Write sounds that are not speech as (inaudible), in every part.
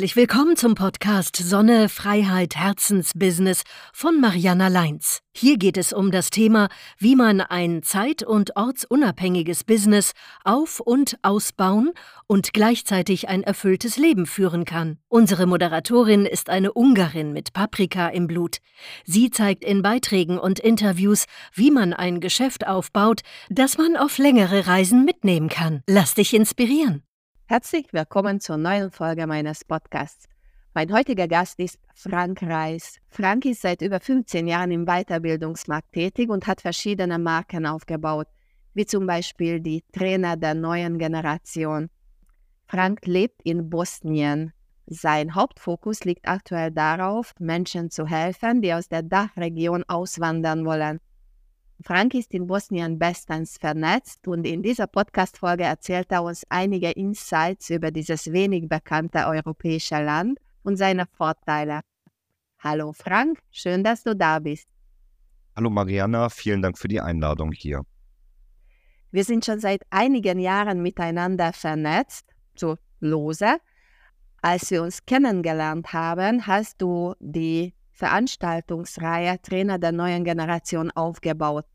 Herzlich willkommen zum Podcast Sonne, Freiheit, Herzensbusiness von Mariana Leins. Hier geht es um das Thema, wie man ein zeit- und ortsunabhängiges Business auf- und ausbauen und gleichzeitig ein erfülltes Leben führen kann. Unsere Moderatorin ist eine Ungarin mit Paprika im Blut. Sie zeigt in Beiträgen und Interviews, wie man ein Geschäft aufbaut, das man auf längere Reisen mitnehmen kann. Lass dich inspirieren. Herzlich willkommen zur neuen Folge meines Podcasts. Mein heutiger Gast ist Frank Reis. Frank ist seit über 15 Jahren im Weiterbildungsmarkt tätig und hat verschiedene Marken aufgebaut, wie zum Beispiel die Trainer der neuen Generation. Frank lebt in Bosnien. Sein Hauptfokus liegt aktuell darauf, Menschen zu helfen, die aus der Dachregion auswandern wollen. Frank ist in Bosnien bestens vernetzt und in dieser Podcast-Folge erzählt er uns einige Insights über dieses wenig bekannte europäische Land und seine Vorteile. Hallo Frank, schön, dass du da bist. Hallo Mariana, vielen Dank für die Einladung hier. Wir sind schon seit einigen Jahren miteinander vernetzt, so lose. Als wir uns kennengelernt haben, hast du die Veranstaltungsreihe Trainer der neuen Generation aufgebaut.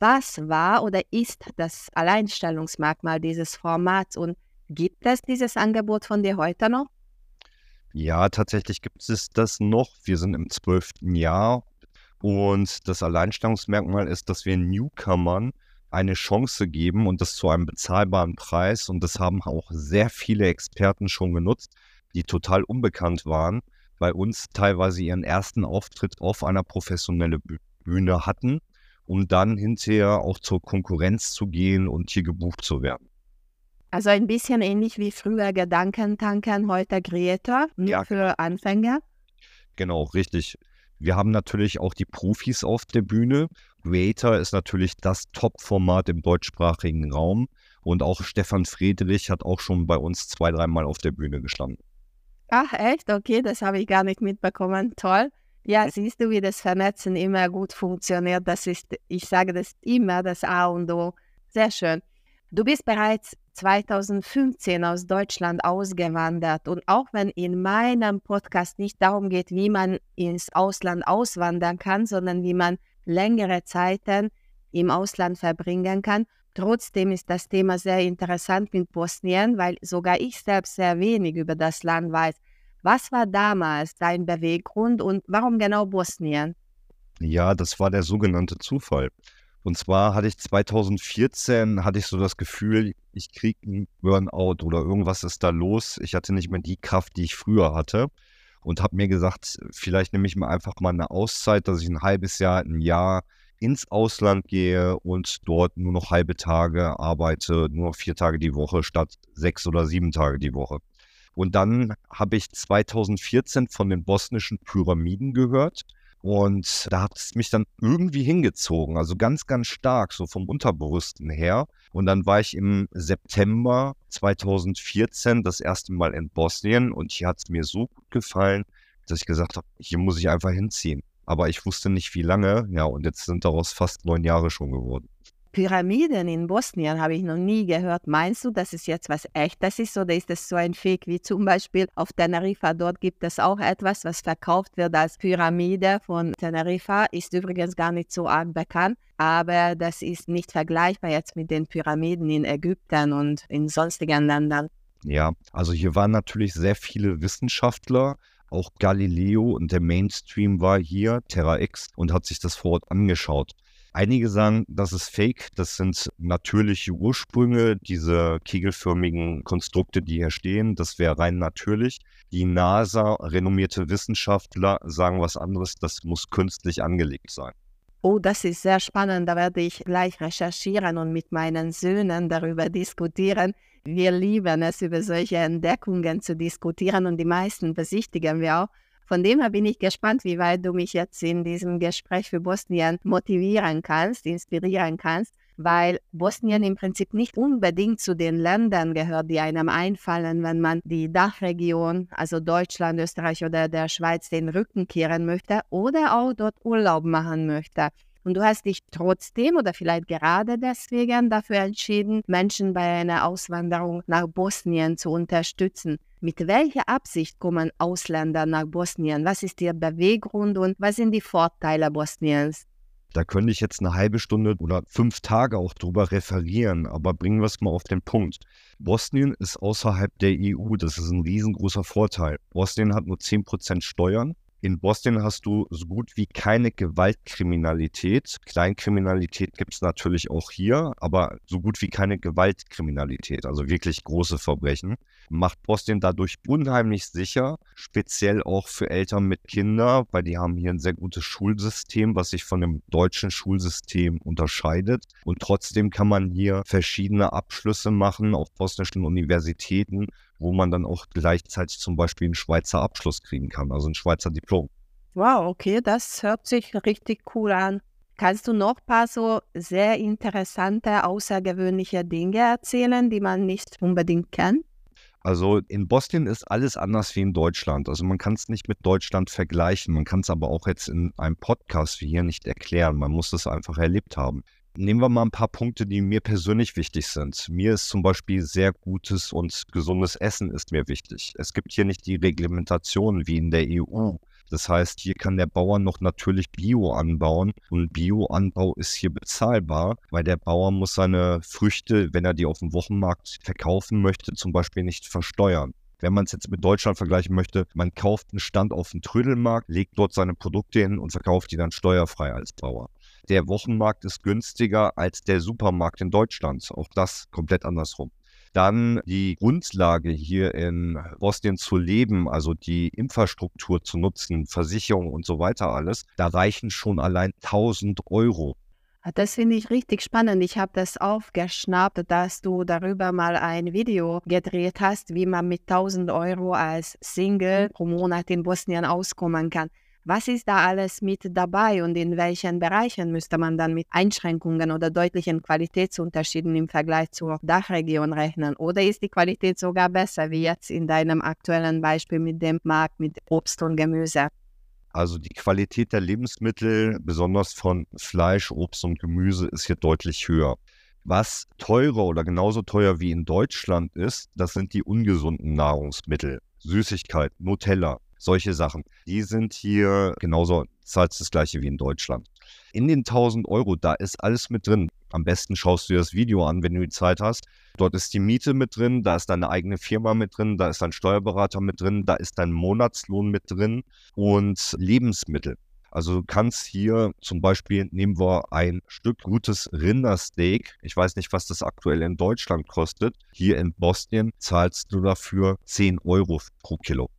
Was war oder ist das Alleinstellungsmerkmal dieses Formats und gibt es dieses Angebot von dir heute noch? Ja, tatsächlich gibt es das noch. Wir sind im zwölften Jahr und das Alleinstellungsmerkmal ist, dass wir Newcomern eine Chance geben und das zu einem bezahlbaren Preis. Und das haben auch sehr viele Experten schon genutzt, die total unbekannt waren bei uns teilweise ihren ersten Auftritt auf einer professionellen Bühne hatten, um dann hinterher auch zur Konkurrenz zu gehen und hier gebucht zu werden. Also ein bisschen ähnlich wie früher Gedankentanken, heute Creator, nur ja. für Anfänger. Genau, richtig. Wir haben natürlich auch die Profis auf der Bühne. Creator ist natürlich das Top-Format im deutschsprachigen Raum. Und auch Stefan Friedrich hat auch schon bei uns zwei, dreimal auf der Bühne gestanden. Ach, echt? Okay, das habe ich gar nicht mitbekommen. Toll. Ja, siehst du, wie das Vernetzen immer gut funktioniert. Das ist, ich sage das immer, das A und O. Sehr schön. Du bist bereits 2015 aus Deutschland ausgewandert und auch wenn in meinem Podcast nicht darum geht, wie man ins Ausland auswandern kann, sondern wie man längere Zeiten im Ausland verbringen kann, Trotzdem ist das Thema sehr interessant mit Bosnien, weil sogar ich selbst sehr wenig über das Land weiß. Was war damals dein Beweggrund und warum genau Bosnien? Ja, das war der sogenannte Zufall. Und zwar hatte ich 2014, hatte ich so das Gefühl, ich kriege einen Burnout oder irgendwas ist da los. Ich hatte nicht mehr die Kraft, die ich früher hatte. Und habe mir gesagt, vielleicht nehme ich mir einfach mal eine Auszeit, dass ich ein halbes Jahr, ein Jahr ins Ausland gehe und dort nur noch halbe Tage arbeite, nur noch vier Tage die Woche statt sechs oder sieben Tage die Woche. Und dann habe ich 2014 von den bosnischen Pyramiden gehört. Und da hat es mich dann irgendwie hingezogen, also ganz, ganz stark, so vom Unterbewussten her. Und dann war ich im September 2014 das erste Mal in Bosnien und hier hat es mir so gut gefallen, dass ich gesagt habe, hier muss ich einfach hinziehen aber ich wusste nicht, wie lange. Ja, und jetzt sind daraus fast neun Jahre schon geworden. Pyramiden in Bosnien habe ich noch nie gehört. Meinst du, dass es jetzt was Echtes ist oder ist es so ein Fake wie zum Beispiel auf Teneriffa? Dort gibt es auch etwas, was verkauft wird als Pyramide von Teneriffa. Ist übrigens gar nicht so arg bekannt, aber das ist nicht vergleichbar jetzt mit den Pyramiden in Ägypten und in sonstigen Ländern. Ja, also hier waren natürlich sehr viele Wissenschaftler, auch Galileo und der Mainstream war hier, Terra X, und hat sich das vor Ort angeschaut. Einige sagen, das ist fake, das sind natürliche Ursprünge, diese kegelförmigen Konstrukte, die hier stehen, das wäre rein natürlich. Die NASA, renommierte Wissenschaftler, sagen was anderes, das muss künstlich angelegt sein. Oh, das ist sehr spannend. Da werde ich gleich recherchieren und mit meinen Söhnen darüber diskutieren. Wir lieben es, über solche Entdeckungen zu diskutieren und die meisten besichtigen wir auch. Von dem her bin ich gespannt, wie weit du mich jetzt in diesem Gespräch für Bosnien motivieren kannst, inspirieren kannst, weil Bosnien im Prinzip nicht unbedingt zu den Ländern gehört, die einem einfallen, wenn man die Dachregion, also Deutschland, Österreich oder der Schweiz, den Rücken kehren möchte oder auch dort Urlaub machen möchte. Und du hast dich trotzdem oder vielleicht gerade deswegen dafür entschieden, Menschen bei einer Auswanderung nach Bosnien zu unterstützen. Mit welcher Absicht kommen Ausländer nach Bosnien? Was ist ihr Beweggrund und was sind die Vorteile Bosniens? Da könnte ich jetzt eine halbe Stunde oder fünf Tage auch drüber referieren, aber bringen wir es mal auf den Punkt. Bosnien ist außerhalb der EU, das ist ein riesengroßer Vorteil. Bosnien hat nur 10% Steuern, in Bosnien hast du so gut wie keine Gewaltkriminalität. Kleinkriminalität gibt es natürlich auch hier, aber so gut wie keine Gewaltkriminalität, also wirklich große Verbrechen. Macht Bosnien dadurch unheimlich sicher, speziell auch für Eltern mit Kindern, weil die haben hier ein sehr gutes Schulsystem, was sich von dem deutschen Schulsystem unterscheidet. Und trotzdem kann man hier verschiedene Abschlüsse machen auf bosnischen Universitäten wo man dann auch gleichzeitig zum Beispiel einen Schweizer Abschluss kriegen kann, also ein Schweizer Diplom. Wow, okay, das hört sich richtig cool an. Kannst du noch ein paar so sehr interessante, außergewöhnliche Dinge erzählen, die man nicht unbedingt kennt? Also in Bosnien ist alles anders wie in Deutschland. Also man kann es nicht mit Deutschland vergleichen. Man kann es aber auch jetzt in einem Podcast wie hier nicht erklären. Man muss es einfach erlebt haben. Nehmen wir mal ein paar Punkte, die mir persönlich wichtig sind. Mir ist zum Beispiel sehr gutes und gesundes Essen ist mir wichtig. Es gibt hier nicht die Reglementation wie in der EU. Das heißt, hier kann der Bauer noch natürlich Bio anbauen und Bioanbau ist hier bezahlbar, weil der Bauer muss seine Früchte, wenn er die auf dem Wochenmarkt verkaufen möchte, zum Beispiel nicht versteuern. Wenn man es jetzt mit Deutschland vergleichen möchte, man kauft einen Stand auf dem Trödelmarkt, legt dort seine Produkte hin und verkauft die dann steuerfrei als Bauer der Wochenmarkt ist günstiger als der Supermarkt in Deutschland. Auch das komplett andersrum. Dann die Grundlage hier in Bosnien zu leben, also die Infrastruktur zu nutzen, Versicherung und so weiter alles, da reichen schon allein 1000 Euro. Ah, das finde ich richtig spannend. Ich habe das aufgeschnappt, dass du darüber mal ein Video gedreht hast, wie man mit 1000 Euro als Single pro Monat in Bosnien auskommen kann. Was ist da alles mit dabei und in welchen Bereichen müsste man dann mit Einschränkungen oder deutlichen Qualitätsunterschieden im Vergleich zur Dachregion rechnen? Oder ist die Qualität sogar besser, wie jetzt in deinem aktuellen Beispiel mit dem Markt mit Obst und Gemüse? Also die Qualität der Lebensmittel, besonders von Fleisch, Obst und Gemüse, ist hier deutlich höher. Was teurer oder genauso teuer wie in Deutschland ist, das sind die ungesunden Nahrungsmittel. Süßigkeit, Nutella, solche Sachen. Die sind hier genauso, zahlst das gleiche wie in Deutschland. In den 1000 Euro, da ist alles mit drin. Am besten schaust du dir das Video an, wenn du die Zeit hast. Dort ist die Miete mit drin, da ist deine eigene Firma mit drin, da ist dein Steuerberater mit drin, da ist dein Monatslohn mit drin und Lebensmittel. Also du kannst hier zum Beispiel, nehmen wir ein Stück gutes Rindersteak. Ich weiß nicht, was das aktuell in Deutschland kostet. Hier in Bosnien zahlst du dafür 10 Euro pro Kilo.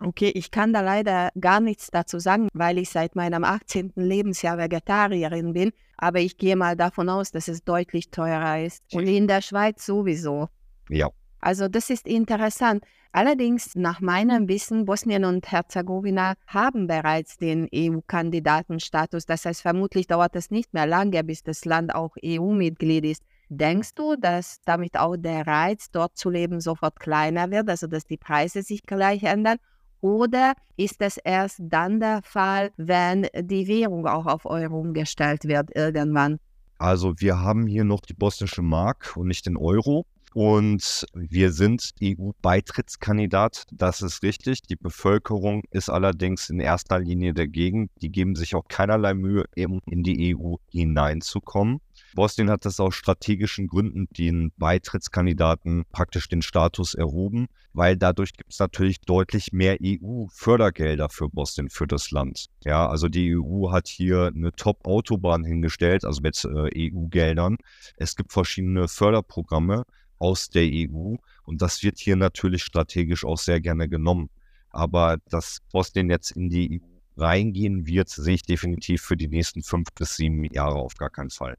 Okay, ich kann da leider gar nichts dazu sagen, weil ich seit meinem 18. Lebensjahr Vegetarierin bin. Aber ich gehe mal davon aus, dass es deutlich teurer ist. Und in der Schweiz sowieso. Ja. Also das ist interessant. Allerdings, nach meinem Wissen, Bosnien und Herzegowina haben bereits den EU-Kandidatenstatus. Das heißt, vermutlich dauert es nicht mehr lange, bis das Land auch EU-Mitglied ist. Denkst du, dass damit auch der Reiz, dort zu leben, sofort kleiner wird, also dass die Preise sich gleich ändern? Oder ist es erst dann der Fall, wenn die Währung auch auf Euro umgestellt wird irgendwann? Also wir haben hier noch die bosnische Mark und nicht den Euro. Und wir sind EU-Beitrittskandidat, das ist richtig. Die Bevölkerung ist allerdings in erster Linie dagegen. Die geben sich auch keinerlei Mühe, eben in die EU hineinzukommen. Bosnien hat das aus strategischen Gründen den Beitrittskandidaten praktisch den Status erhoben, weil dadurch gibt es natürlich deutlich mehr EU-Fördergelder für Bosnien, für das Land. Ja, also die EU hat hier eine Top-Autobahn hingestellt, also mit äh, EU-Geldern. Es gibt verschiedene Förderprogramme aus der EU und das wird hier natürlich strategisch auch sehr gerne genommen. Aber dass Bosnien jetzt in die EU reingehen wird, sehe ich definitiv für die nächsten fünf bis sieben Jahre auf gar keinen Fall.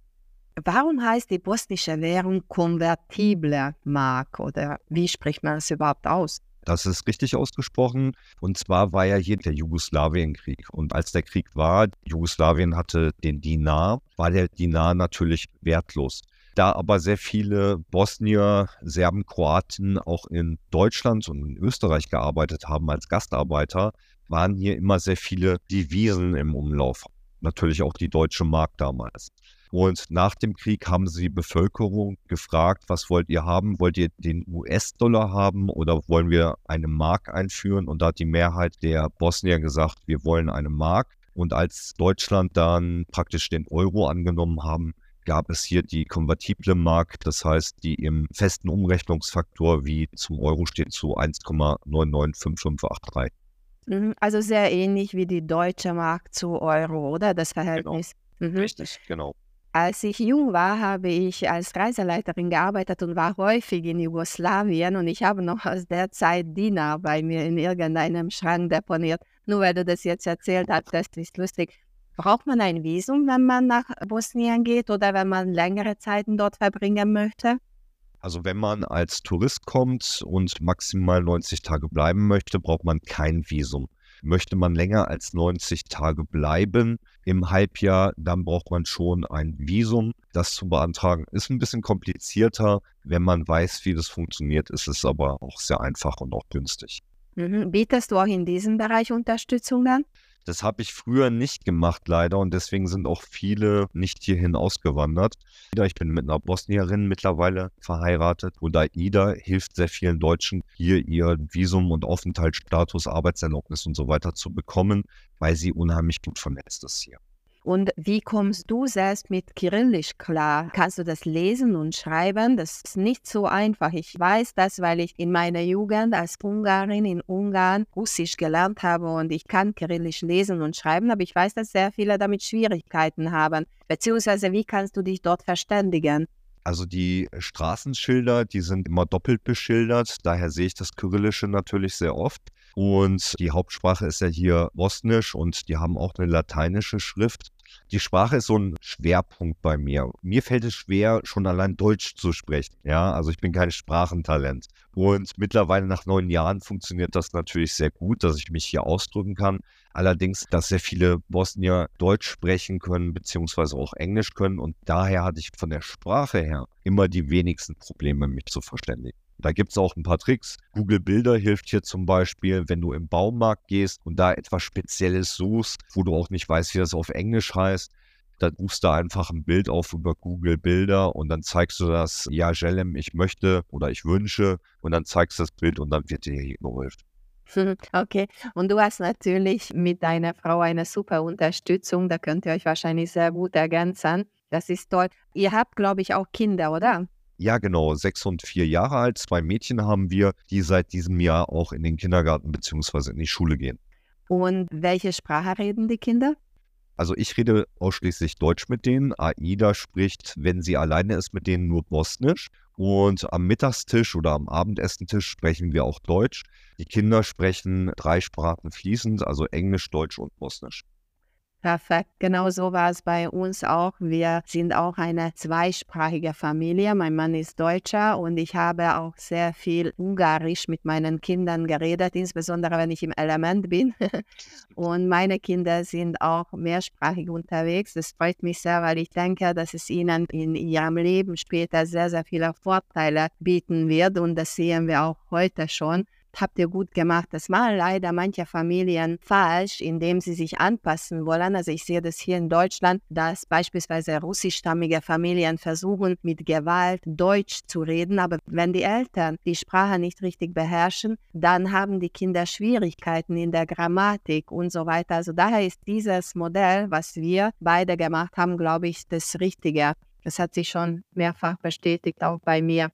Warum heißt die bosnische Währung konvertible Mark oder wie spricht man es überhaupt aus? Das ist richtig ausgesprochen. Und zwar war ja hier der Jugoslawienkrieg. Und als der Krieg war, Jugoslawien hatte den Dinar, war der Dinar natürlich wertlos. Da aber sehr viele Bosnier, Serben, Kroaten auch in Deutschland und in Österreich gearbeitet haben als Gastarbeiter, waren hier immer sehr viele Devisen im Umlauf. natürlich auch die deutsche Mark damals. Und nach dem Krieg haben sie die Bevölkerung gefragt, was wollt ihr haben? Wollt ihr den US-Dollar haben oder wollen wir eine Mark einführen? Und da hat die Mehrheit der Bosnier gesagt, wir wollen eine Mark. Und als Deutschland dann praktisch den Euro angenommen haben, gab es hier die konvertible Mark, das heißt, die im festen Umrechnungsfaktor wie zum Euro steht zu 1,995583. Mhm, also sehr ähnlich wie die deutsche Mark zu Euro, oder das. Verhältnis? Genau. Mhm. Richtig, genau. Als ich jung war, habe ich als Reiseleiterin gearbeitet und war häufig in Jugoslawien und ich habe noch aus der Zeit Diener bei mir in irgendeinem Schrank deponiert. Nur weil du das jetzt erzählt hast, das ist lustig. Braucht man ein Visum, wenn man nach Bosnien geht oder wenn man längere Zeiten dort verbringen möchte? Also wenn man als Tourist kommt und maximal 90 Tage bleiben möchte, braucht man kein Visum. Möchte man länger als 90 Tage bleiben im Halbjahr, dann braucht man schon ein Visum. Das zu beantragen ist ein bisschen komplizierter. Wenn man weiß, wie das funktioniert, ist es aber auch sehr einfach und auch günstig. Mhm. Bietest du auch in diesem Bereich Unterstützung dann? Das habe ich früher nicht gemacht, leider, und deswegen sind auch viele nicht hierhin ausgewandert. Ich bin mit einer Bosnierin mittlerweile verheiratet und AIDA hilft sehr vielen Deutschen, hier ihr Visum und Aufenthaltsstatus, Arbeitserlaubnis und so weiter zu bekommen, weil sie unheimlich gut vernetzt ist hier. Und wie kommst du selbst mit Kyrillisch klar? Kannst du das lesen und schreiben? Das ist nicht so einfach. Ich weiß das, weil ich in meiner Jugend als Ungarin in Ungarn Russisch gelernt habe und ich kann Kyrillisch lesen und schreiben, aber ich weiß, dass sehr viele damit Schwierigkeiten haben. Beziehungsweise, wie kannst du dich dort verständigen? Also die Straßenschilder, die sind immer doppelt beschildert, daher sehe ich das Kyrillische natürlich sehr oft. Und die Hauptsprache ist ja hier Bosnisch und die haben auch eine lateinische Schrift. Die Sprache ist so ein Schwerpunkt bei mir. Mir fällt es schwer, schon allein Deutsch zu sprechen. Ja, also ich bin kein Sprachentalent. Und mittlerweile nach neun Jahren funktioniert das natürlich sehr gut, dass ich mich hier ausdrücken kann. Allerdings, dass sehr viele Bosnier Deutsch sprechen können, beziehungsweise auch Englisch können. Und daher hatte ich von der Sprache her immer die wenigsten Probleme, mich zu verständigen. Da gibt es auch ein paar Tricks. Google Bilder hilft hier zum Beispiel, wenn du im Baumarkt gehst und da etwas Spezielles suchst, wo du auch nicht weißt, wie das auf Englisch heißt. Dann rufst du einfach ein Bild auf über Google Bilder und dann zeigst du das, ja, Jelem, ich möchte oder ich wünsche und dann zeigst du das Bild und dann wird dir geholfen. (laughs) Okay, und du hast natürlich mit deiner Frau eine super Unterstützung, da könnt ihr euch wahrscheinlich sehr gut ergänzen. Das ist toll. Ihr habt, glaube ich, auch Kinder, oder? Ja, genau, sechs und vier Jahre alt. Zwei Mädchen haben wir, die seit diesem Jahr auch in den Kindergarten bzw. in die Schule gehen. Und welche Sprache reden die Kinder? Also ich rede ausschließlich Deutsch mit denen. Aida spricht, wenn sie alleine ist, mit denen nur Bosnisch. Und am Mittagstisch oder am Abendessentisch sprechen wir auch Deutsch. Die Kinder sprechen drei Sprachen fließend, also Englisch, Deutsch und Bosnisch. Perfekt, genau so war es bei uns auch. Wir sind auch eine zweisprachige Familie. Mein Mann ist Deutscher und ich habe auch sehr viel Ungarisch mit meinen Kindern geredet, insbesondere wenn ich im Element bin. (laughs) und meine Kinder sind auch mehrsprachig unterwegs. Das freut mich sehr, weil ich denke, dass es ihnen in ihrem Leben später sehr, sehr viele Vorteile bieten wird und das sehen wir auch heute schon habt ihr gut gemacht. Das machen leider manche Familien falsch, indem sie sich anpassen wollen. Also ich sehe das hier in Deutschland, dass beispielsweise russischstammige Familien versuchen, mit Gewalt Deutsch zu reden. Aber wenn die Eltern die Sprache nicht richtig beherrschen, dann haben die Kinder Schwierigkeiten in der Grammatik und so weiter. Also daher ist dieses Modell, was wir beide gemacht haben, glaube ich, das Richtige. Das hat sich schon mehrfach bestätigt, auch bei mir.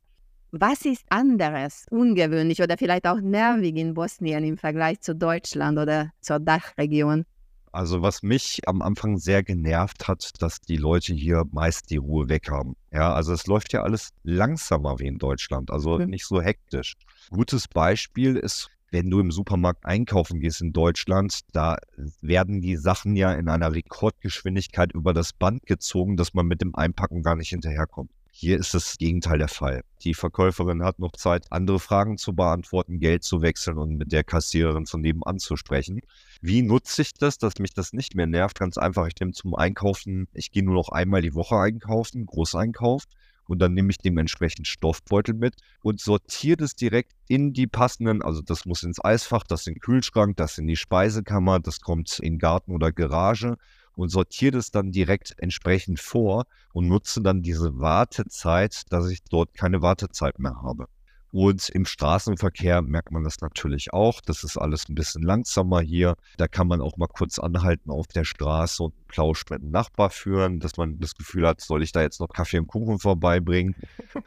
Was ist anderes, ungewöhnlich oder vielleicht auch nervig in Bosnien im Vergleich zu Deutschland oder zur Dachregion? Also was mich am Anfang sehr genervt hat, dass die Leute hier meist die Ruhe weg haben. Ja, also es läuft ja alles langsamer wie in Deutschland, also mhm. nicht so hektisch. Gutes Beispiel ist, wenn du im Supermarkt einkaufen gehst in Deutschland, da werden die Sachen ja in einer Rekordgeschwindigkeit über das Band gezogen, dass man mit dem Einpacken gar nicht hinterherkommt. Hier ist das Gegenteil der Fall. Die Verkäuferin hat noch Zeit, andere Fragen zu beantworten, Geld zu wechseln und mit der Kassiererin von nebenan zu sprechen. Wie nutze ich das, dass mich das nicht mehr nervt? Ganz einfach, ich nehme zum Einkaufen, ich gehe nur noch einmal die Woche einkaufen, Großeinkauf. Und dann nehme ich dementsprechend Stoffbeutel mit und sortiere das direkt in die passenden, also das muss ins Eisfach, das in den Kühlschrank, das in die Speisekammer, das kommt in Garten oder Garage und sortiere das dann direkt entsprechend vor und nutze dann diese Wartezeit, dass ich dort keine Wartezeit mehr habe. Und im Straßenverkehr merkt man das natürlich auch. Das ist alles ein bisschen langsamer hier. Da kann man auch mal kurz anhalten auf der Straße und Plausch mit einem Nachbar führen, dass man das Gefühl hat, soll ich da jetzt noch Kaffee und Kuchen vorbeibringen?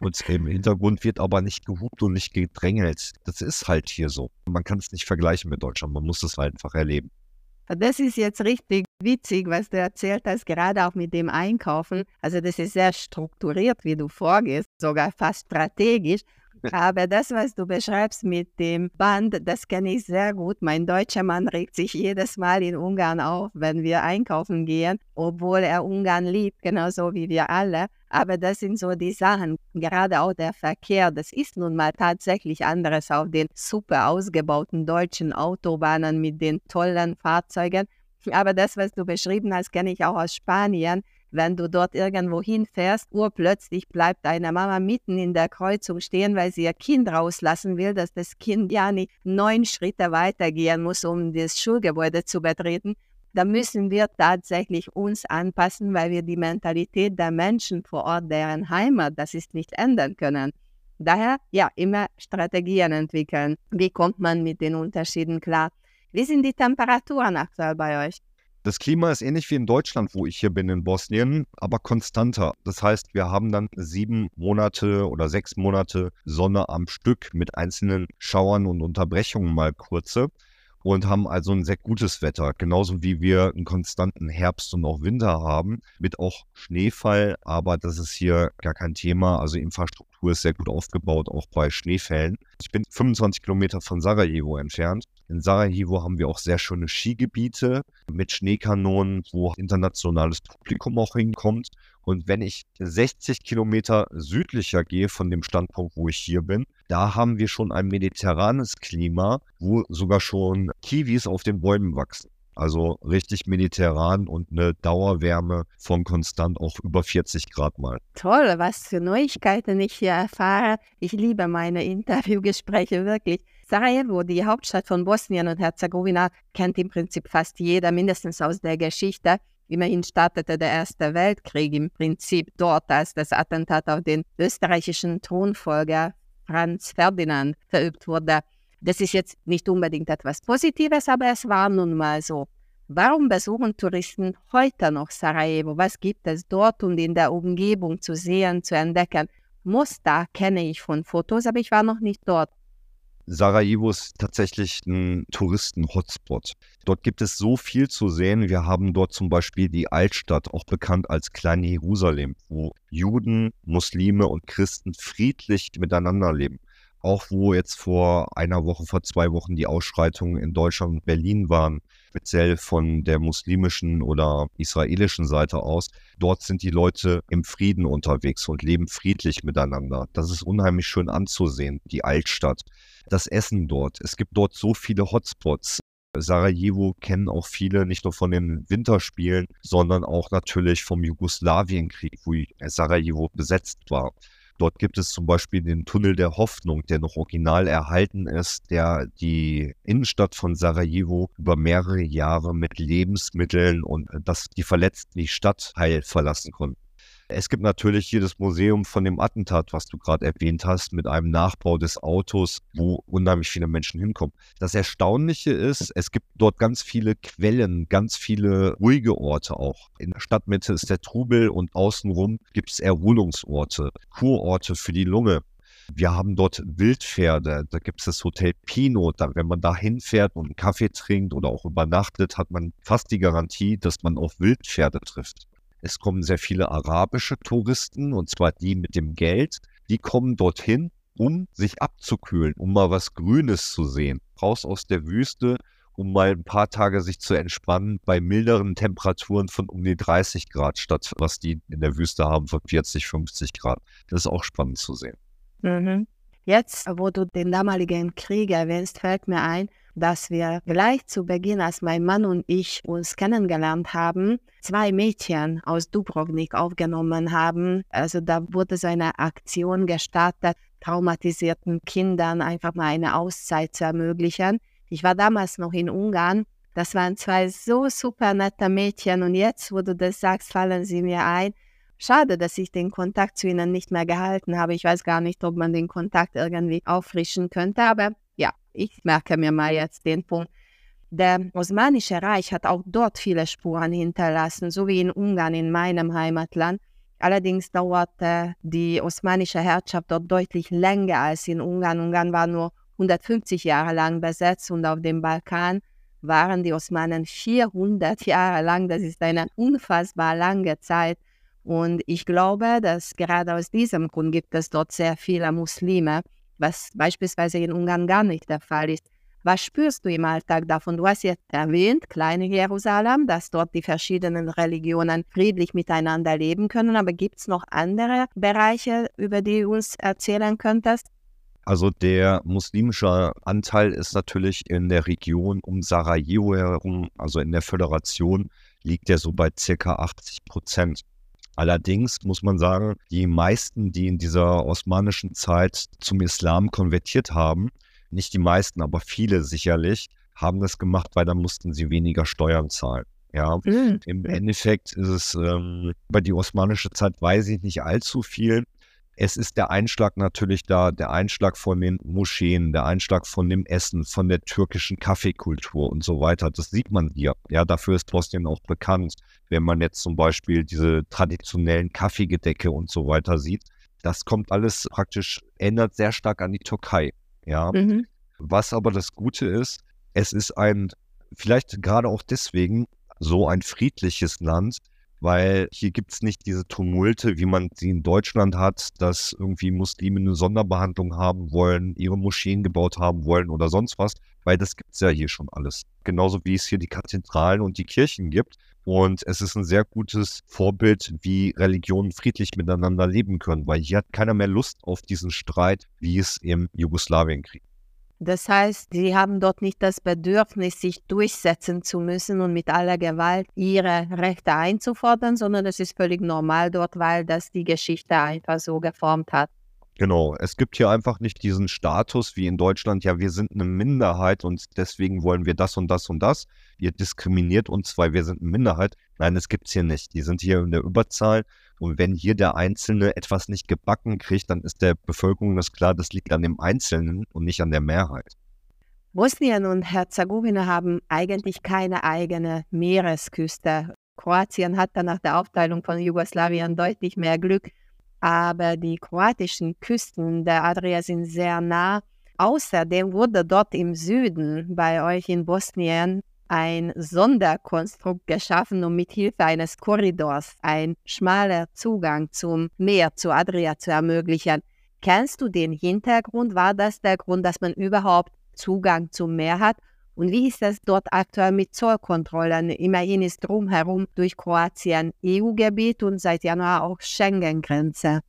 Und im Hintergrund wird aber nicht gehupt und nicht gedrängelt. Das ist halt hier so. Man kann es nicht vergleichen mit Deutschland. Man muss es halt einfach erleben. Das ist jetzt richtig witzig, was du erzählt hast, gerade auch mit dem Einkaufen. Also das ist sehr strukturiert, wie du vorgehst, sogar fast strategisch. (laughs) Aber das, was du beschreibst mit dem Band, das kenne ich sehr gut. Mein deutscher Mann regt sich jedes Mal in Ungarn auf, wenn wir einkaufen gehen, obwohl er Ungarn liebt, genauso wie wir alle. Aber das sind so die Sachen, gerade auch der Verkehr, das ist nun mal tatsächlich anderes auf den super ausgebauten deutschen Autobahnen mit den tollen Fahrzeugen. Aber das, was du beschrieben hast, kenne ich auch aus Spanien wenn du dort irgendwo hinfährst, urplötzlich bleibt deine Mama mitten in der Kreuzung stehen, weil sie ihr Kind rauslassen will, dass das Kind ja nicht neun Schritte weitergehen muss, um das Schulgebäude zu betreten. Da müssen wir tatsächlich uns anpassen, weil wir die Mentalität der Menschen vor Ort, deren Heimat, das ist nicht ändern können. Daher, ja, immer Strategien entwickeln. Wie kommt man mit den Unterschieden klar? Wie sind die Temperaturen aktuell bei euch? Das Klima ist ähnlich wie in Deutschland, wo ich hier bin in Bosnien, aber konstanter. Das heißt, wir haben dann sieben Monate oder sechs Monate Sonne am Stück mit einzelnen Schauern und Unterbrechungen mal kurze und haben also ein sehr gutes Wetter, genauso wie wir einen konstanten Herbst und auch Winter haben, mit auch Schneefall, aber das ist hier gar kein Thema. Also Infrastruktur ist sehr gut aufgebaut, auch bei Schneefällen. Ich bin 25 Kilometer von Sarajevo entfernt in Sarajevo haben wir auch sehr schöne Skigebiete mit Schneekanonen, wo internationales Publikum auch hinkommt. Und wenn ich 60 Kilometer südlicher gehe von dem Standpunkt, wo ich hier bin, da haben wir schon ein mediterranes Klima, wo sogar schon Kiwis auf den Bäumen wachsen. Also richtig mediterran und eine Dauerwärme von konstant auch über 40 Grad mal. Toll, was für Neuigkeiten ich hier erfahre. Ich liebe meine Interviewgespräche wirklich. Sarajevo, die Hauptstadt von Bosnien und Herzegowina, kennt im Prinzip fast jeder, mindestens aus der Geschichte. Immerhin startete der Erste Weltkrieg im Prinzip dort, als das Attentat auf den österreichischen Thronfolger Franz Ferdinand verübt wurde. Das ist jetzt nicht unbedingt etwas Positives, aber es war nun mal so. Warum besuchen Touristen heute noch Sarajevo? Was gibt es dort und in der Umgebung zu sehen, zu entdecken? Mostar kenne ich von Fotos, aber ich war noch nicht dort. Sarajevo ist tatsächlich ein Touristen-Hotspot. Dort gibt es so viel zu sehen. Wir haben dort zum Beispiel die Altstadt, auch bekannt als Kleine Jerusalem, wo Juden, Muslime und Christen friedlich miteinander leben. Auch wo jetzt vor einer Woche, vor zwei Wochen die Ausschreitungen in Deutschland und Berlin waren, speziell von der muslimischen oder israelischen Seite aus. Dort sind die Leute im Frieden unterwegs und leben friedlich miteinander. Das ist unheimlich schön anzusehen, die Altstadt das Essen dort. Es gibt dort so viele Hotspots. Sarajevo kennen auch viele nicht nur von den Winterspielen, sondern auch natürlich vom Jugoslawienkrieg, wo Sarajevo besetzt war. Dort gibt es zum Beispiel den Tunnel der Hoffnung, der noch original erhalten ist, der die Innenstadt von Sarajevo über mehrere Jahre mit Lebensmitteln und dass die Verletzten die Stadt heil verlassen konnten. Es gibt natürlich hier das Museum von dem Attentat, was du gerade erwähnt hast, mit einem Nachbau des Autos, wo unheimlich viele Menschen hinkommen. Das Erstaunliche ist, es gibt dort ganz viele Quellen, ganz viele ruhige Orte auch. In der Stadtmitte ist der Trubel und außenrum gibt es Erholungsorte, Kurorte für die Lunge. Wir haben dort Wildpferde, da gibt es das Hotel Pino. Da, wenn man da hinfährt und einen Kaffee trinkt oder auch übernachtet, hat man fast die Garantie, dass man auf Wildpferde trifft. Es kommen sehr viele arabische Touristen, und zwar die mit dem Geld. Die kommen dorthin, um sich abzukühlen, um mal was Grünes zu sehen. Raus aus der Wüste, um mal ein paar Tage sich zu entspannen bei milderen Temperaturen von um die 30 Grad statt was die in der Wüste haben von 40, 50 Grad. Das ist auch spannend zu sehen. Mhm. Jetzt, wo du den damaligen Krieg erwähnst, fällt mir ein, dass wir gleich zu Beginn, als mein Mann und ich uns kennengelernt haben, zwei Mädchen aus Dubrovnik aufgenommen haben. Also da wurde so eine Aktion gestartet, traumatisierten Kindern einfach mal eine Auszeit zu ermöglichen. Ich war damals noch in Ungarn Das waren zwei so super nette Mädchen und jetzt, wo du das sagst, fallen sie mir ein. Schade, dass ich den Kontakt zu ihnen nicht mehr gehalten habe. Ich weiß gar nicht, ob man den Kontakt irgendwie auffrischen könnte, aber ich merke mir mal jetzt den Punkt. Der Osmanische Reich hat auch dort viele Spuren hinterlassen, so wie in Ungarn, in meinem Heimatland. Allerdings dauerte die osmanische Herrschaft dort deutlich länger als in Ungarn. Ungarn war nur 150 Jahre lang besetzt und auf dem Balkan waren die Osmanen 400 Jahre lang. Das ist eine unfassbar lange Zeit. Und ich glaube, dass gerade aus diesem Grund gibt es dort sehr viele Muslime, was beispielsweise in Ungarn gar nicht der Fall ist. Was spürst du im Alltag davon? Du hast jetzt erwähnt, kleine Jerusalem, dass dort die verschiedenen Religionen friedlich miteinander leben können. Aber gibt es noch andere Bereiche, über die du uns erzählen könntest? Also der muslimische Anteil ist natürlich in der Region um Sarajevo herum, also in der Föderation, liegt er so bei circa 80 Prozent. Allerdings muss man sagen, die meisten, die in dieser osmanischen Zeit zum Islam konvertiert haben, nicht die meisten, aber viele sicherlich, haben das gemacht, weil dann mussten sie weniger Steuern zahlen. Ja, mhm. im Endeffekt ist es ähm, bei die osmanische Zeit weiß ich nicht allzu viel. Es ist der Einschlag natürlich da, der Einschlag von den Moscheen, der Einschlag von dem Essen, von der türkischen Kaffeekultur und so weiter. Das sieht man hier. Ja, dafür ist Bosnien auch bekannt. Wenn man jetzt zum Beispiel diese traditionellen Kaffeegedecke und so weiter sieht, das kommt alles praktisch, ändert sehr stark an die Türkei. Ja. Mhm. Was aber das Gute ist, es ist ein, vielleicht gerade auch deswegen, so ein friedliches Land, weil hier gibt es nicht diese Tumulte, wie man sie in Deutschland hat, dass irgendwie Muslime eine Sonderbehandlung haben wollen, ihre Moscheen gebaut haben wollen oder sonst was, weil das gibt es ja hier schon alles. Genauso wie es hier die Kathedralen und die Kirchen gibt. Und es ist ein sehr gutes Vorbild, wie Religionen friedlich miteinander leben können, weil hier hat keiner mehr Lust auf diesen Streit, wie es im Jugoslawienkrieg. Das heißt, sie haben dort nicht das Bedürfnis, sich durchsetzen zu müssen und mit aller Gewalt ihre Rechte einzufordern, sondern es ist völlig normal dort, weil das die Geschichte einfach so geformt hat. Genau, es gibt hier einfach nicht diesen Status wie in Deutschland, ja, wir sind eine Minderheit und deswegen wollen wir das und das und das. Ihr diskriminiert uns, weil wir sind eine Minderheit. Nein, das gibt es hier nicht. Die sind hier in der Überzahl und wenn hier der Einzelne etwas nicht gebacken kriegt, dann ist der Bevölkerung das klar, das liegt an dem Einzelnen und nicht an der Mehrheit. Bosnien und Herzegowina haben eigentlich keine eigene Meeresküste. Kroatien hat dann nach der Aufteilung von Jugoslawien deutlich mehr Glück aber die kroatischen Küsten der Adria sind sehr nah. Außerdem wurde dort im Süden bei euch in Bosnien ein Sonderkonstrukt geschaffen, um mit Hilfe eines Korridors ein schmaler Zugang zum Meer, zur Adria zu ermöglichen. Kennst du den Hintergrund? War das der Grund, dass man überhaupt Zugang zum Meer hat? Und wie ist es dort aktuell mit Zollkontrollen? Immerhin ist drumherum durch Kroatien EU-Gebiet und seit Januar auch Schengen-Grenze.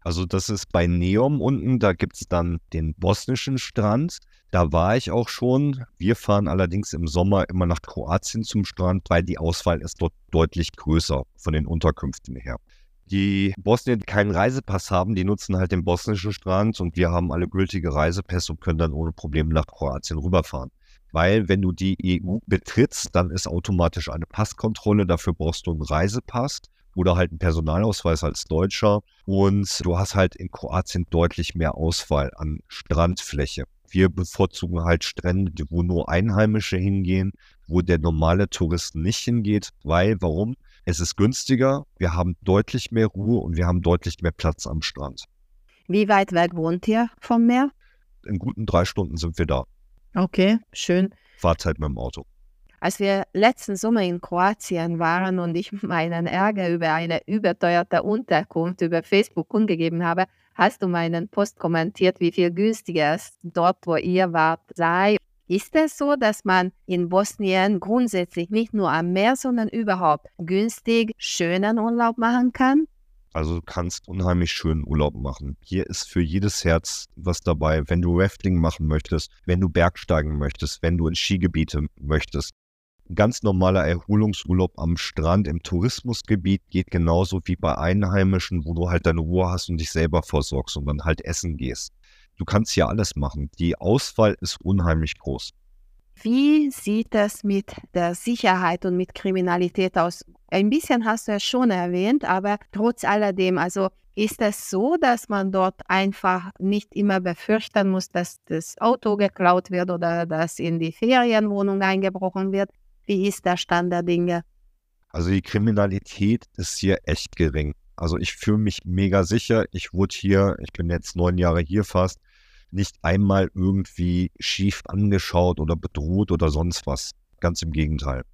Also das ist bei Neom unten, da gibt es dann den bosnischen Strand. Da war ich auch schon. Wir fahren allerdings im Sommer immer nach Kroatien zum Strand, weil die Auswahl ist dort deutlich größer von den Unterkünften her. Die Bosnier, die keinen Reisepass haben, die nutzen halt den bosnischen Strand und wir haben alle gültige Reisepässe und können dann ohne Probleme nach Kroatien rüberfahren weil wenn du die EU betrittst, dann ist automatisch eine Passkontrolle. Dafür brauchst du einen Reisepass oder halt einen Personalausweis als Deutscher. Und du hast halt in Kroatien deutlich mehr Auswahl an Strandfläche. Wir bevorzugen halt Strände, wo nur Einheimische hingehen, wo der normale Tourist nicht hingeht, weil, warum? Es ist günstiger, wir haben deutlich mehr Ruhe und wir haben deutlich mehr Platz am Strand. Wie weit weg wohnt ihr vom Meer? In guten drei Stunden sind wir da. Okay, schön. Fahrzeit mit dem Auto. Als wir letzten Sommer in Kroatien waren und ich meinen Ärger über eine überteuerte Unterkunft über Facebook kundgegeben habe, hast du meinen Post kommentiert, wie viel günstiger es dort, wo ihr wart, sei. Ist es so, dass man in Bosnien grundsätzlich nicht nur am Meer, sondern überhaupt günstig schönen Urlaub machen kann? Also du kannst unheimlich schönen Urlaub machen. Hier ist für jedes Herz was dabei. Wenn du Rafting machen möchtest, wenn du Bergsteigen möchtest, wenn du in Skigebiete möchtest. Ganz normaler Erholungsurlaub am Strand im Tourismusgebiet geht genauso wie bei Einheimischen, wo du halt deine Ruhe hast und dich selber versorgst und dann halt essen gehst. Du kannst hier alles machen. Die Auswahl ist unheimlich groß. Wie sieht es mit der Sicherheit und mit Kriminalität aus? Ein bisschen hast du es schon erwähnt, aber trotz alledem, also ist es so, dass man dort einfach nicht immer befürchten muss, dass das Auto geklaut wird oder dass in die Ferienwohnung eingebrochen wird? Wie ist der Stand der Dinge? Also die Kriminalität ist hier echt gering. Also ich fühle mich mega sicher. Ich wurde hier, ich bin jetzt neun Jahre hier fast, nicht einmal irgendwie schief angeschaut oder bedroht oder sonst was. Ganz im Gegenteil.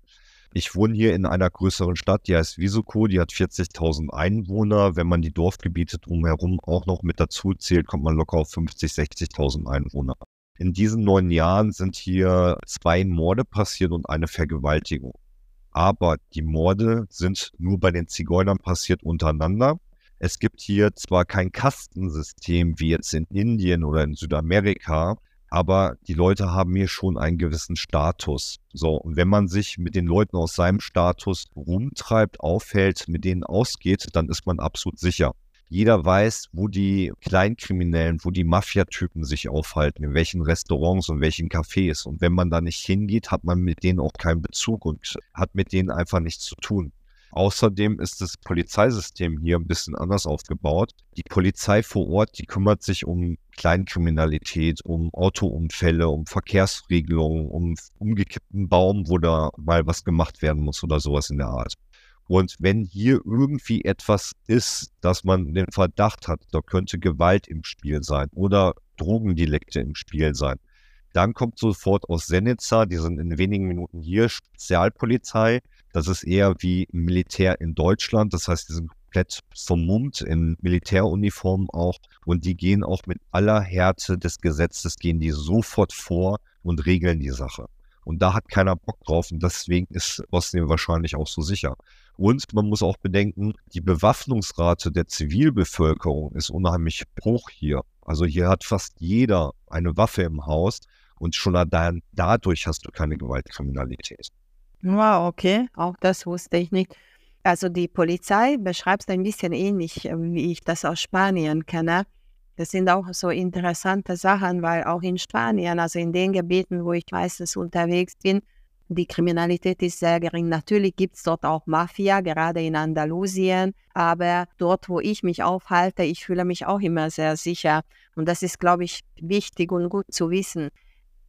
Ich wohne hier in einer größeren Stadt, die heißt Visoko, die hat 40.000 Einwohner. Wenn man die Dorfgebiete drumherum auch noch mit dazu zählt, kommt man locker auf 50.000, 60.000 Einwohner. In diesen neun Jahren sind hier zwei Morde passiert und eine Vergewaltigung. Aber die Morde sind nur bei den Zigeunern passiert untereinander. Es gibt hier zwar kein Kastensystem wie jetzt in Indien oder in Südamerika, aber die Leute haben hier schon einen gewissen Status. So, und wenn man sich mit den Leuten aus seinem Status rumtreibt, aufhält, mit denen ausgeht, dann ist man absolut sicher. Jeder weiß, wo die Kleinkriminellen, wo die Mafiatypen sich aufhalten, in welchen Restaurants und welchen Cafés. Und wenn man da nicht hingeht, hat man mit denen auch keinen Bezug und hat mit denen einfach nichts zu tun. Außerdem ist das Polizeisystem hier ein bisschen anders aufgebaut. Die Polizei vor Ort, die kümmert sich um Kleinkriminalität, um Autounfälle, um Verkehrsregelungen, um umgekippten Baum, wo da mal was gemacht werden muss oder sowas in der Art. Und wenn hier irgendwie etwas ist, dass man den Verdacht hat, da könnte Gewalt im Spiel sein oder Drogendelikte im Spiel sein, dann kommt sofort aus Senica, die sind in wenigen Minuten hier, Spezialpolizei, das ist eher wie Militär in Deutschland. Das heißt, die sind komplett vermummt in Militäruniformen auch. Und die gehen auch mit aller Härte des Gesetzes, gehen die sofort vor und regeln die Sache. Und da hat keiner Bock drauf. Und deswegen ist Bosnien wahrscheinlich auch so sicher. Und man muss auch bedenken, die Bewaffnungsrate der Zivilbevölkerung ist unheimlich hoch hier. Also hier hat fast jeder eine Waffe im Haus und schon allein dadurch hast du keine Gewaltkriminalität. Wow, okay, auch das wusste ich nicht. Also die Polizei beschreibt es ein bisschen ähnlich, äh, wie ich das aus Spanien kenne. Das sind auch so interessante Sachen, weil auch in Spanien, also in den Gebieten, wo ich meistens unterwegs bin, die Kriminalität ist sehr gering. Natürlich gibt es dort auch Mafia, gerade in Andalusien, aber dort, wo ich mich aufhalte, ich fühle mich auch immer sehr sicher. Und das ist, glaube ich, wichtig und gut zu wissen.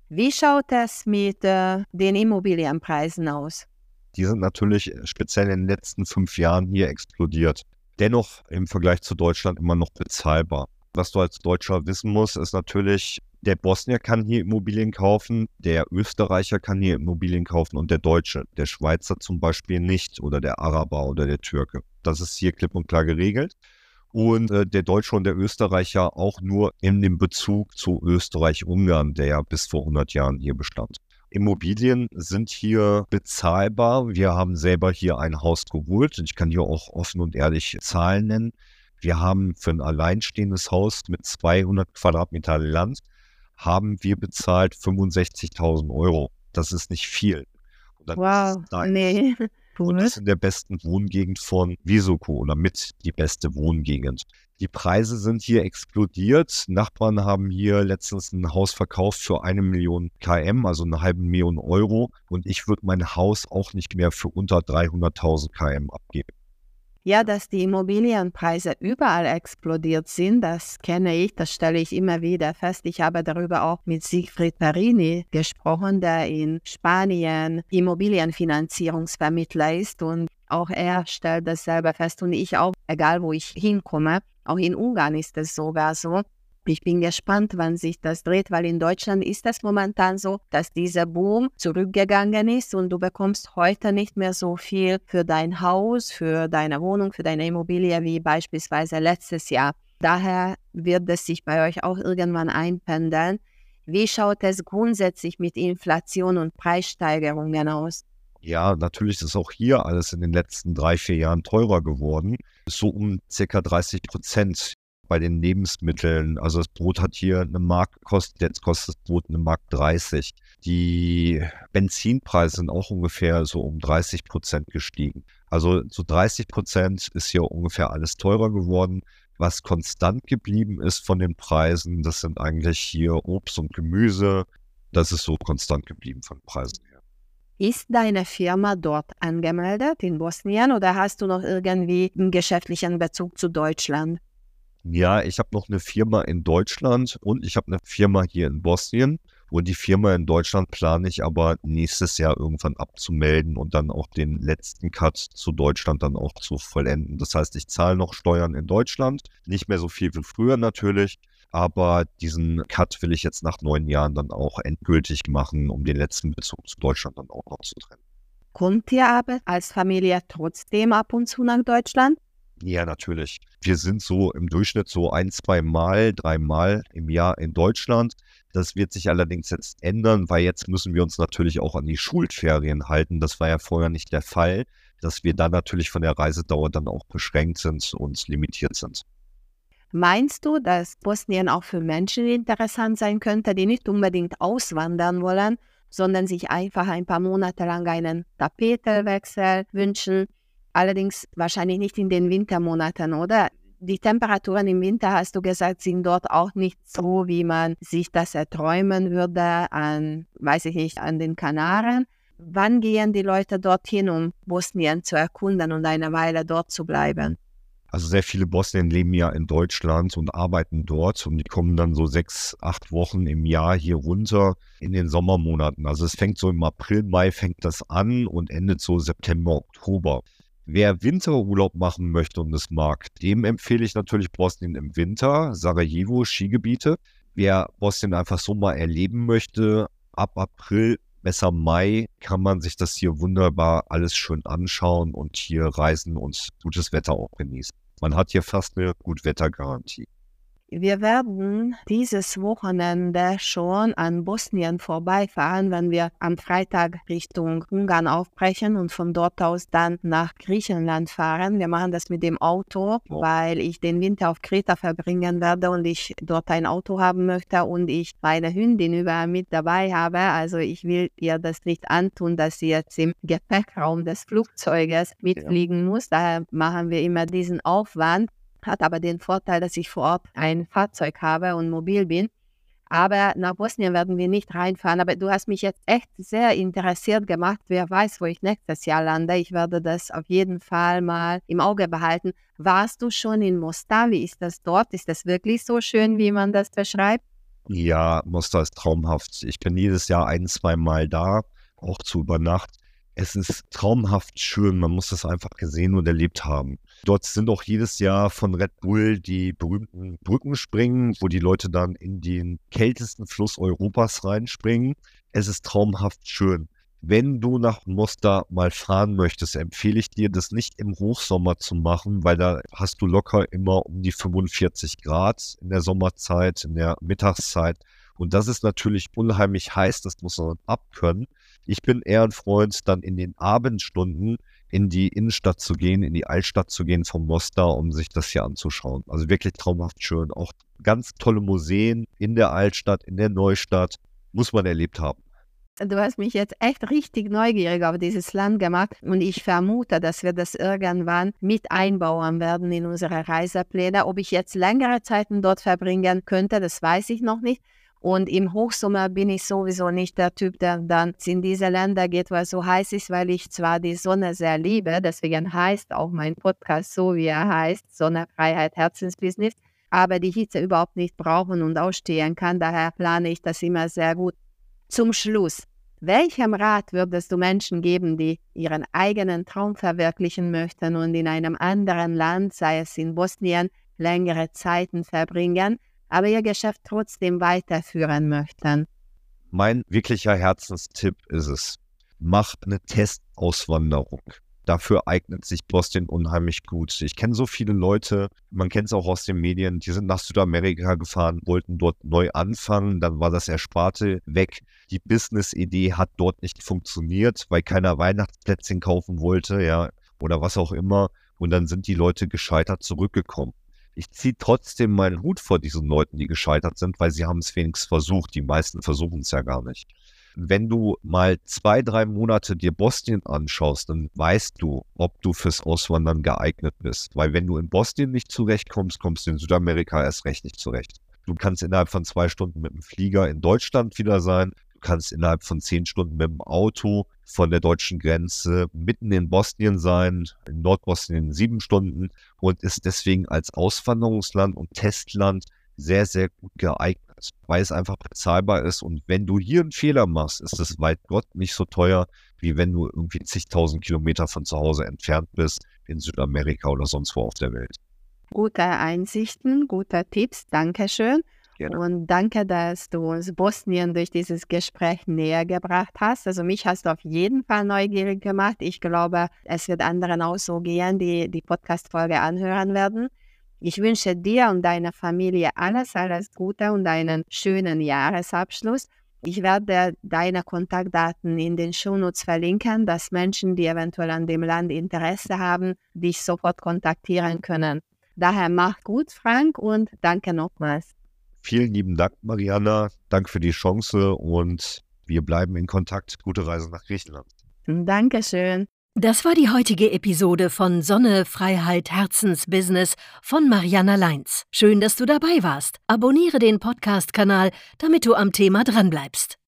Wie schaut es mit äh, den Immobilienpreisen aus? Die sind natürlich speziell in den letzten fünf Jahren hier explodiert. Dennoch im Vergleich zu Deutschland immer noch bezahlbar. Was du als Deutscher wissen musst, ist natürlich, der Bosnier kann hier Immobilien kaufen, der Österreicher kann hier Immobilien kaufen und der Deutsche, der Schweizer zum Beispiel nicht oder der Araber oder der Türke. Das ist hier klipp und klar geregelt und äh, der Deutsche und der Österreicher auch nur in dem Bezug zu Österreich-Ungarn, der ja bis vor 100 Jahren hier bestand. Immobilien sind hier bezahlbar. Wir haben selber hier ein Haus geholt und ich kann hier auch offen und ehrlich Zahlen nennen. Wir haben für ein alleinstehendes Haus mit 200 Quadratmeter Land haben wir bezahlt 65.000 Euro. Das ist nicht viel. wow, nee. (laughs) Und das ist in der besten Wohngegend von Visoko oder mit die beste Wohngegend. Die Preise sind hier explodiert. Nachbarn haben hier letztens ein Haus verkauft für eine Million KM, also eine halbe Million Euro. Und ich würde mein Haus auch nicht mehr für unter 300.000 KM abgeben. Ja, dass die Immobilienpreise überall explodiert sind, das kenne ich, das stelle ich immer wieder fest. Ich habe darüber auch mit Siegfried Perini gesprochen, der in Spanien Immobilienfinanzierungsvermittler ist und auch er stellt das selber fest und ich auch, egal wo ich hinkomme. Auch in Ungarn ist es sogar so. Ich bin gespannt, wann sich das dreht, weil in Deutschland ist es momentan so, dass dieser Boom zurückgegangen ist und du bekommst heute nicht mehr so viel für dein Haus, für deine Wohnung, für deine Immobilie wie beispielsweise letztes Jahr. Daher wird es sich bei euch auch irgendwann einpendeln. Wie schaut es grundsätzlich mit Inflation und Preissteigerungen aus? Ja, natürlich ist auch hier alles in den letzten drei, vier Jahren teurer geworden. So um circa 30 Prozent bei den Lebensmitteln. Also das Brot hat hier eine Mark gekostet, jetzt kostet das Brot eine Mark 30. Die Benzinpreise sind auch ungefähr so um 30 Prozent gestiegen. Also so 30 Prozent ist hier ungefähr alles teurer geworden. Was konstant geblieben ist von den Preisen, das sind eigentlich hier Obst und Gemüse, Das ist so konstant geblieben von Preisen her. Ist deine Firma dort angemeldet in Bosnien oder hast du noch irgendwie einen geschäftlichen Bezug zu Deutschland? Ja, ich habe noch eine Firma in Deutschland und ich habe eine Firma hier in Bosnien. Und die Firma in Deutschland plane ich aber nächstes Jahr irgendwann abzumelden und dann auch den letzten Cut zu Deutschland dann auch zu vollenden. Das heißt, ich zahle noch Steuern in Deutschland, nicht mehr so viel wie früher natürlich, aber diesen Cut will ich jetzt nach neun Jahren dann auch endgültig machen, um den letzten Bezug zu Deutschland dann auch noch zu trennen. Kommt ihr aber als Familie trotzdem ab und zu nach Deutschland? Ja, natürlich. Wir sind so im Durchschnitt so ein, zwei Mal, drei Mal im Jahr in Deutschland. Das wird sich allerdings jetzt ändern, weil jetzt müssen wir uns natürlich auch an die Schulferien halten. Das war ja vorher nicht der Fall, dass wir dann natürlich von der Reisedauer dann auch beschränkt sind und limitiert sind. Meinst du, dass Bosnien auch für Menschen interessant sein könnte, die nicht unbedingt auswandern wollen, sondern sich einfach ein paar Monate lang einen Tapetelwechsel wünschen? Allerdings wahrscheinlich nicht in den Wintermonaten, oder? Die Temperaturen im Winter, hast du gesagt, sind dort auch nicht so, wie man sich das erträumen würde an, weiß ich nicht, an den Kanaren. Wann gehen die Leute dorthin, um Bosnien zu erkunden und eine Weile dort zu bleiben? Also sehr viele Bosnien leben ja in Deutschland und arbeiten dort und die kommen dann so sechs, acht Wochen im Jahr hier runter in den Sommermonaten. Also es fängt so im April, Mai fängt das an und endet so September, Oktober. Wer Winterurlaub machen möchte und es mag, dem empfehle ich natürlich Bosnien im Winter, Sarajevo, Skigebiete. Wer Bosnien einfach so mal erleben möchte, ab April, besser Mai, kann man sich das hier wunderbar alles schön anschauen und hier reisen und gutes Wetter auch genießen. Man hat hier fast eine Gutwettergarantie. Wir werden dieses Wochenende schon an Bosnien vorbeifahren, wenn wir am Freitag Richtung Ungarn aufbrechen und von dort aus dann nach Griechenland fahren. Wir machen das mit dem Auto, weil ich den Winter auf Kreta verbringen werde und ich dort ein Auto haben möchte und ich meine Hündin überall mit dabei habe. Also ich will ihr das nicht antun, dass sie jetzt im Gepäckraum des Flugzeuges mitfliegen muss. Daher machen wir immer diesen Aufwand hat aber den Vorteil, dass ich vor Ort ein Fahrzeug habe und mobil bin. Aber nach Bosnien werden wir nicht reinfahren. Aber du hast mich jetzt echt sehr interessiert gemacht. Wer weiß, wo ich nächstes Jahr lande. Ich werde das auf jeden Fall mal im Auge behalten. Warst du schon in Mostar? Wie ist das dort? Ist das wirklich so schön, wie man das beschreibt? Ja, Mostar ist traumhaft. Ich bin jedes Jahr ein, zwei Mal da, auch zu übernachten. Es ist traumhaft schön. Man muss das einfach gesehen und erlebt haben. Dort sind auch jedes Jahr von Red Bull die berühmten Brückenspringen, wo die Leute dann in den kältesten Fluss Europas reinspringen. Es ist traumhaft schön. Wenn du nach Mostar mal fahren möchtest, empfehle ich dir, das nicht im Hochsommer zu machen, weil da hast du locker immer um die 45 Grad in der Sommerzeit, in der Mittagszeit. Und das ist natürlich unheimlich heiß, das muss man abkönnen. Ich bin eher ein Freund, dann in den Abendstunden in die Innenstadt zu gehen, in die Altstadt zu gehen vom Mostar, um sich das hier anzuschauen. Also wirklich traumhaft schön. Auch ganz tolle Museen in der Altstadt, in der Neustadt. Muss man erlebt haben. Du hast mich jetzt echt richtig neugierig auf dieses Land gemacht und ich vermute, dass wir das irgendwann mit einbauen werden in unsere Reisepläne. Ob ich jetzt längere Zeiten dort verbringen könnte, das weiß ich noch nicht. Und im Hochsommer bin ich sowieso nicht der Typ, der dann in diese Länder geht, weil es so heiß ist, weil ich zwar die Sonne sehr liebe, deswegen heißt auch mein Podcast so, wie er heißt, Sonne, Freiheit, Herzensbusiness, aber die Hitze überhaupt nicht brauchen und ausstehen kann. Daher plane ich das immer sehr gut. Zum Schluss, welchem Rat würdest du Menschen geben, die ihren eigenen Traum verwirklichen möchten und in einem anderen Land, sei es in Bosnien, längere Zeiten verbringen? Aber ihr Geschäft trotzdem weiterführen möchten? Mein wirklicher Herzenstipp ist es, mach eine Testauswanderung. Dafür eignet sich Boston unheimlich gut. Ich kenne so viele Leute, man kennt es auch aus den Medien, die sind nach Südamerika gefahren, wollten dort neu anfangen, dann war das Ersparte weg. Die Business-Idee hat dort nicht funktioniert, weil keiner Weihnachtsplätzchen kaufen wollte, ja, oder was auch immer. Und dann sind die Leute gescheitert zurückgekommen ich ziehe trotzdem meinen Hut vor diesen Leuten, die gescheitert sind, weil sie haben es wenigstens versucht. Die meisten versuchen es ja gar nicht. Wenn du mal zwei, drei Monate dir Bosnien anschaust, dann weißt du, ob du fürs Auswandern geeignet bist. Weil wenn du in Bosnien nicht zurechtkommst, kommst du in Südamerika erst recht nicht zurecht. Du kannst innerhalb von zwei Stunden mit dem Flieger in Deutschland wieder sein. Kannst innerhalb von zehn Stunden mit dem Auto von der deutschen Grenze mitten in Bosnien sein, in Nordbosnien sieben Stunden und ist deswegen als Auswanderungsland und Testland sehr, sehr gut geeignet, weil es einfach bezahlbar ist. Und wenn du hier einen Fehler machst, ist es weit Gott nicht so teuer, wie wenn du irgendwie zigtausend Kilometer von zu Hause entfernt bist, in Südamerika oder sonst wo auf der Welt. Gute Einsichten, gute Tipps, Dankeschön. Gerne. Und danke, dass du uns Bosnien durch dieses Gespräch näher gebracht hast. Also mich hast du auf jeden Fall neugierig gemacht. Ich glaube, es wird anderen auch so gehen, die die Podcast-Folge anhören werden. Ich wünsche dir und deiner Familie alles, alles Gute und einen schönen Jahresabschluss. Ich werde deine Kontaktdaten in den Shownotes verlinken, dass Menschen, die eventuell an dem Land Interesse haben, dich sofort kontaktieren können. Daher mach gut, Frank, und danke nochmals. Vielen lieben Dank, Mariana. Danke für die Chance und wir bleiben in Kontakt. Gute Reise nach Griechenland. Dankeschön. Das war die heutige Episode von Sonne, Freiheit, Herzensbusiness von Mariana Leins. Schön, dass du dabei warst. Abonniere den Podcast-Kanal, damit du am Thema dranbleibst.